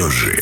молодежи.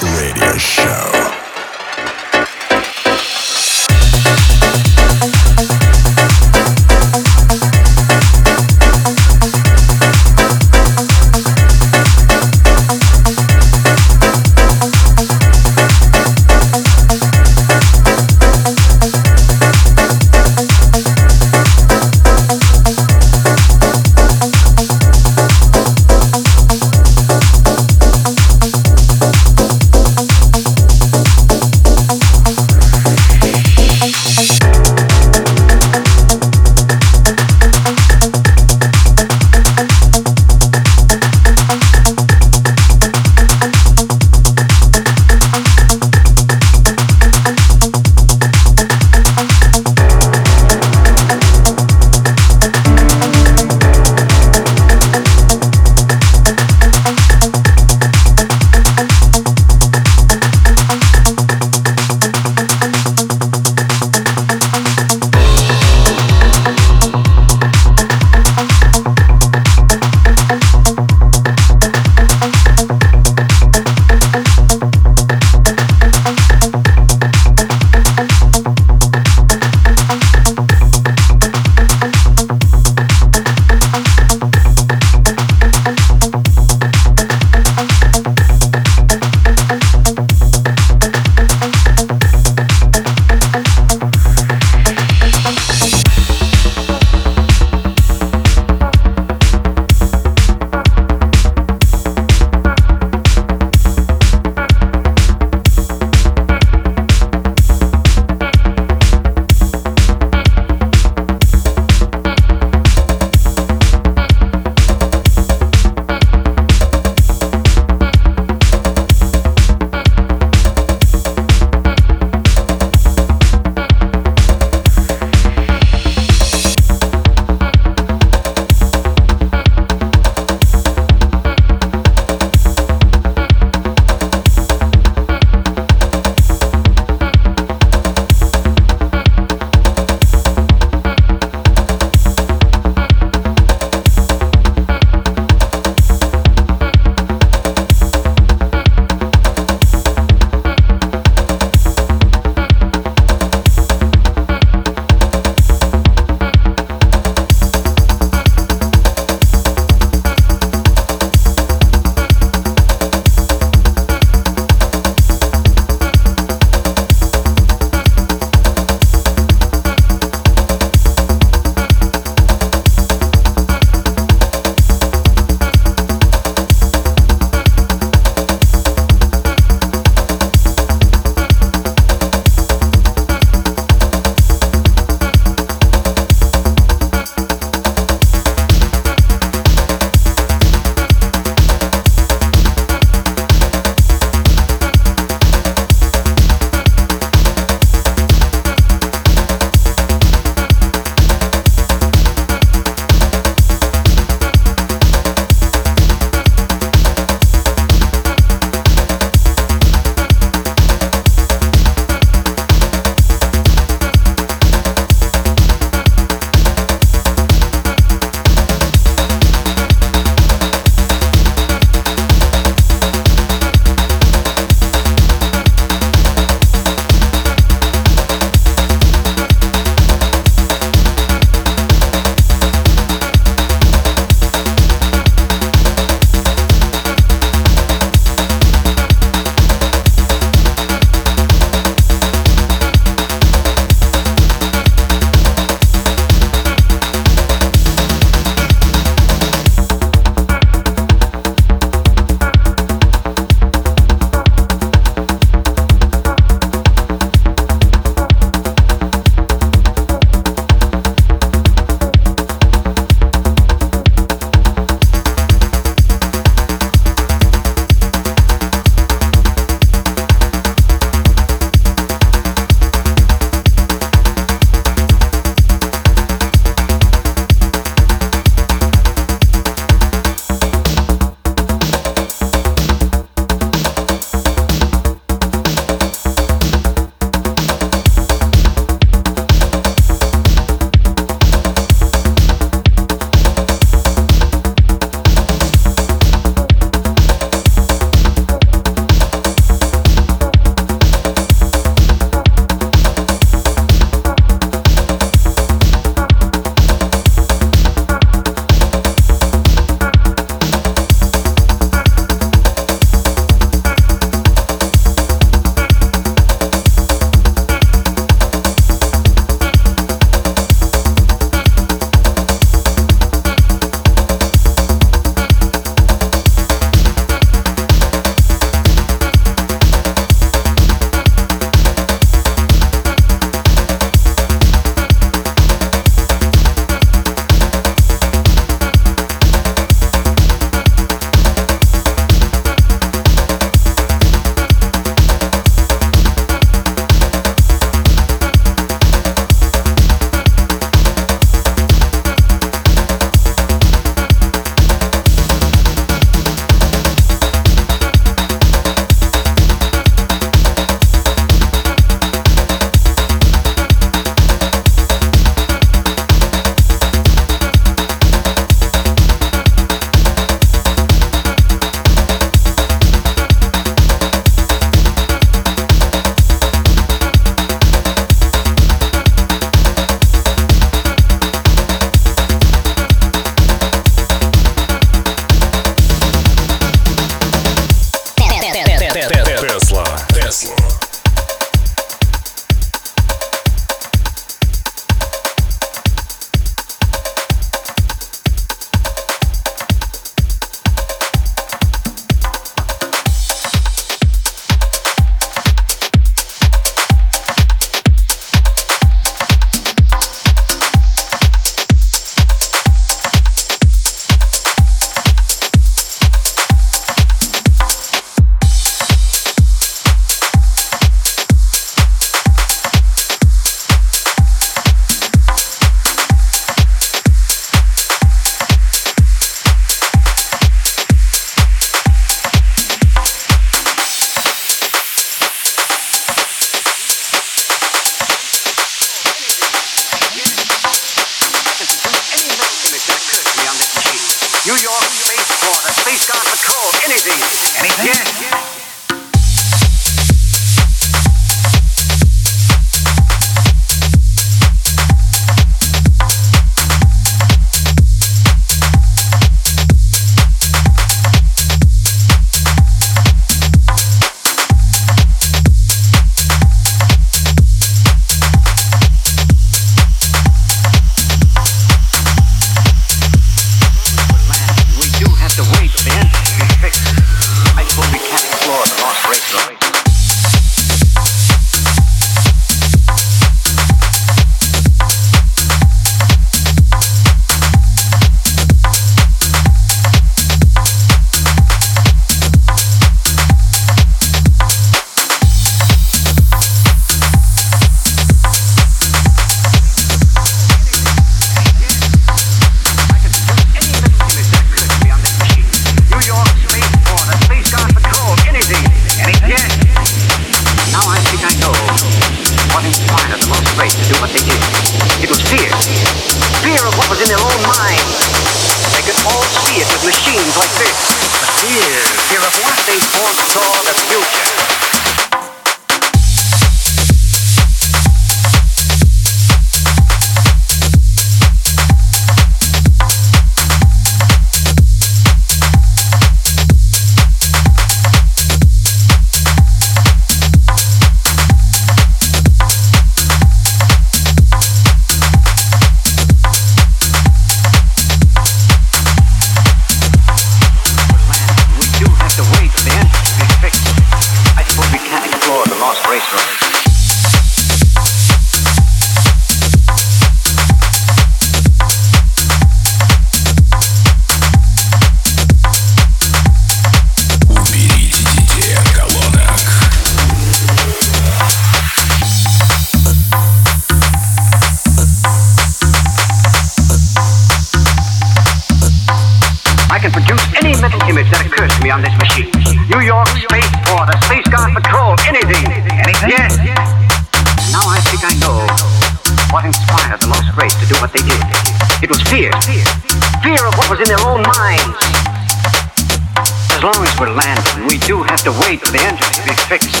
state of the engine to be fixed,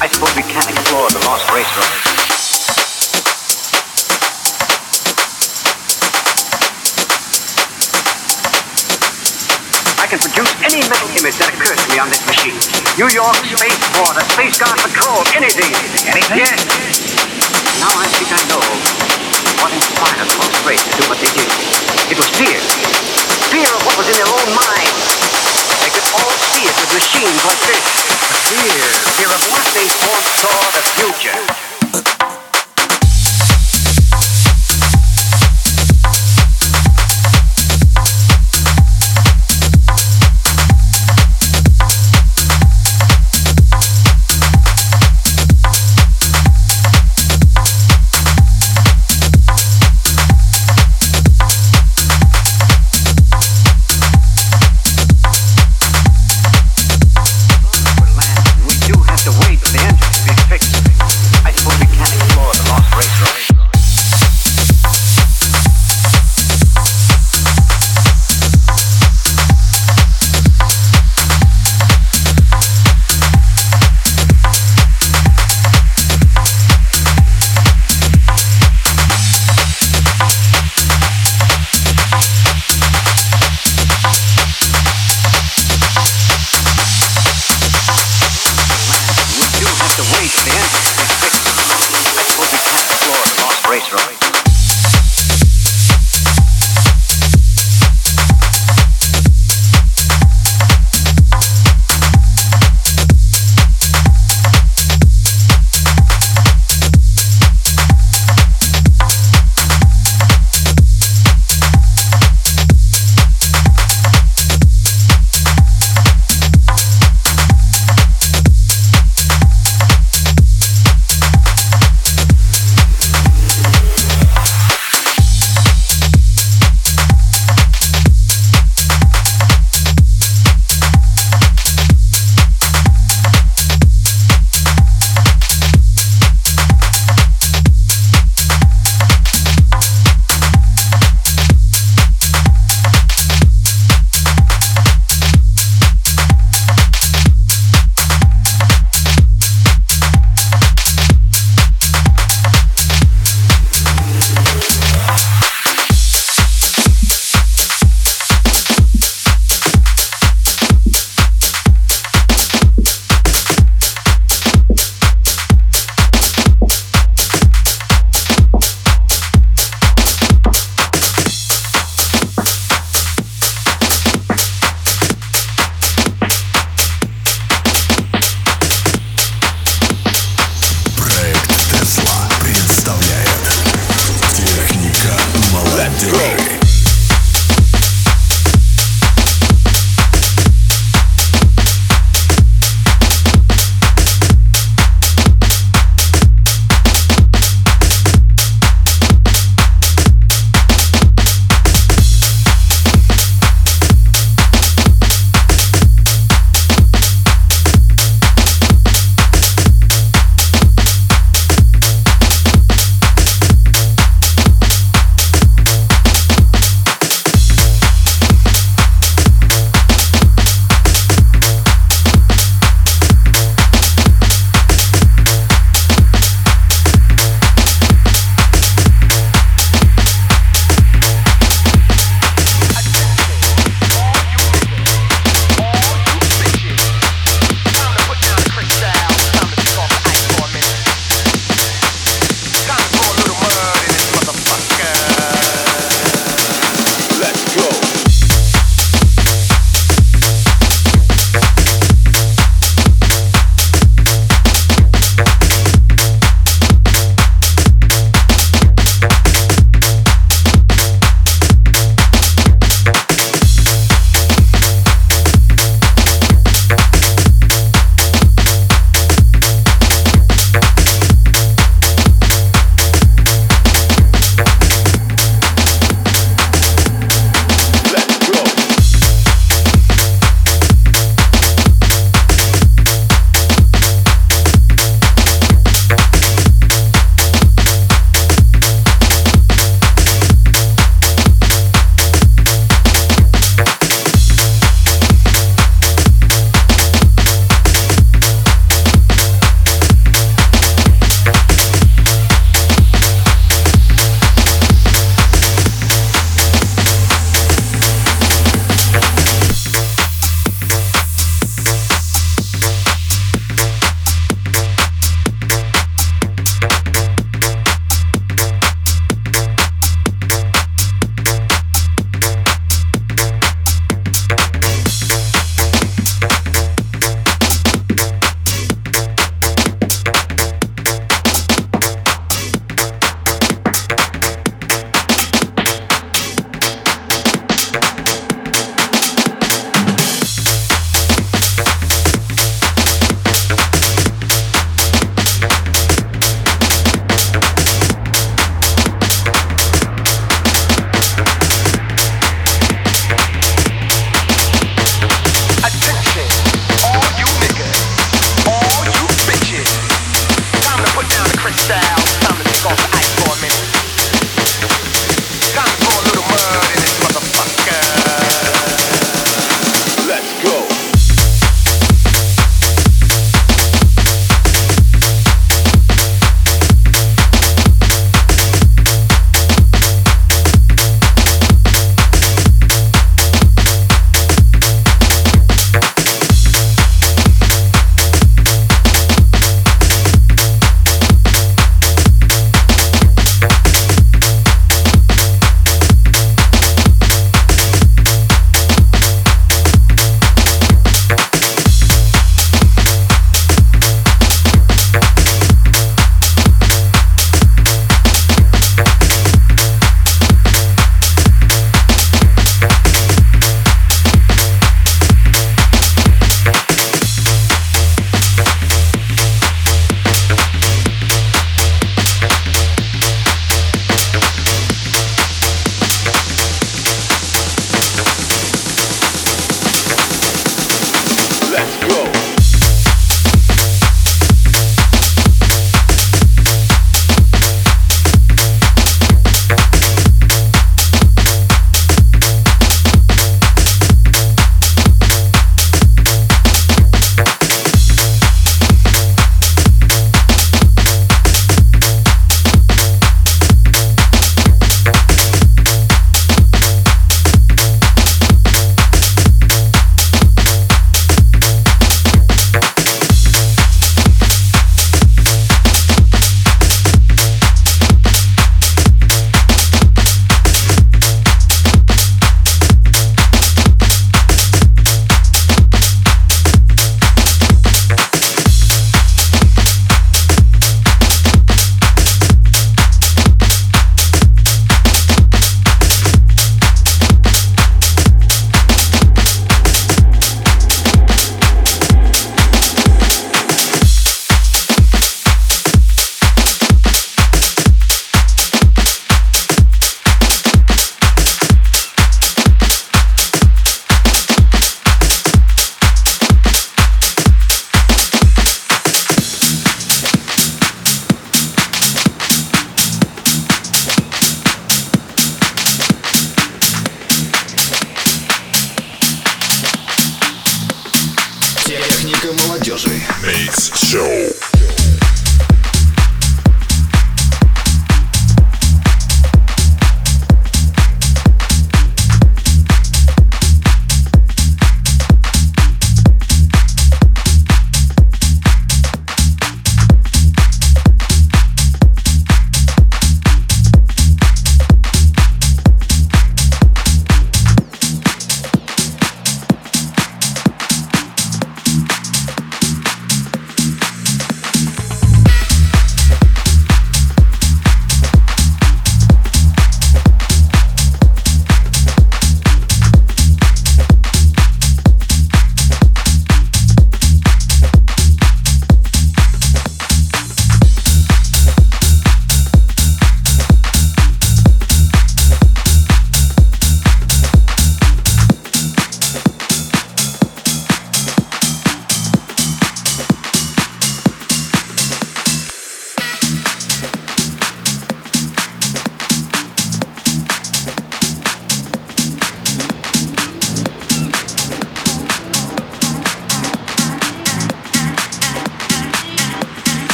I suppose we can't explore the lost race road. I can produce any mental image that occurs to me on this machine. New York, Space Border, Space Guard Patrol, anything. Anything? Yes. Now I think I know what inspired the most race to do what they did. It was fear. Fear of what was in their own minds all see it with machines like this. Here, here, of what they saw the future.